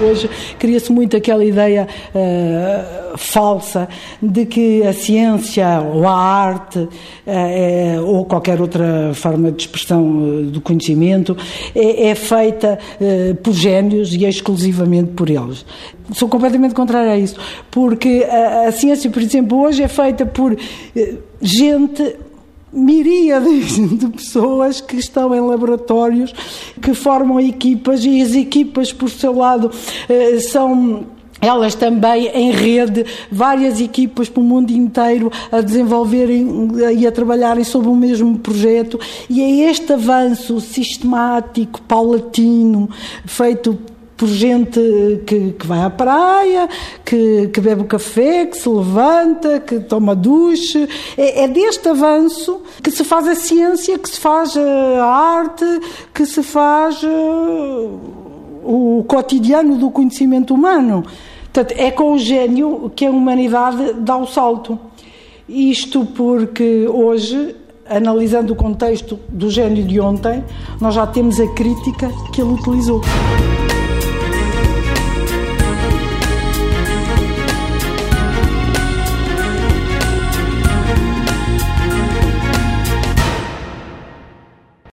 Hoje cria-se muito aquela ideia uh, falsa de que a ciência ou a arte uh, ou qualquer outra forma de expressão uh, do conhecimento é, é feita por gênios e exclusivamente por eles. Sou completamente contrária a isso, porque a, a ciência, por exemplo, hoje é feita por gente miríades de pessoas que estão em laboratórios, que formam equipas e as equipas, por seu lado, eh, são elas também em rede, várias equipas pelo mundo inteiro a desenvolverem e a trabalharem sobre o mesmo projeto, e é este avanço sistemático, paulatino, feito por gente que, que vai à praia, que, que bebe o café, que se levanta, que toma duche. É, é, deste avanço que se faz a ciência, que se faz a arte, que se faz uh, o cotidiano do conhecimento humano. Portanto, é com o gênio que a humanidade dá o salto. Isto porque hoje analisando o contexto do gênio de ontem, nós já temos a crítica que ele utilizou.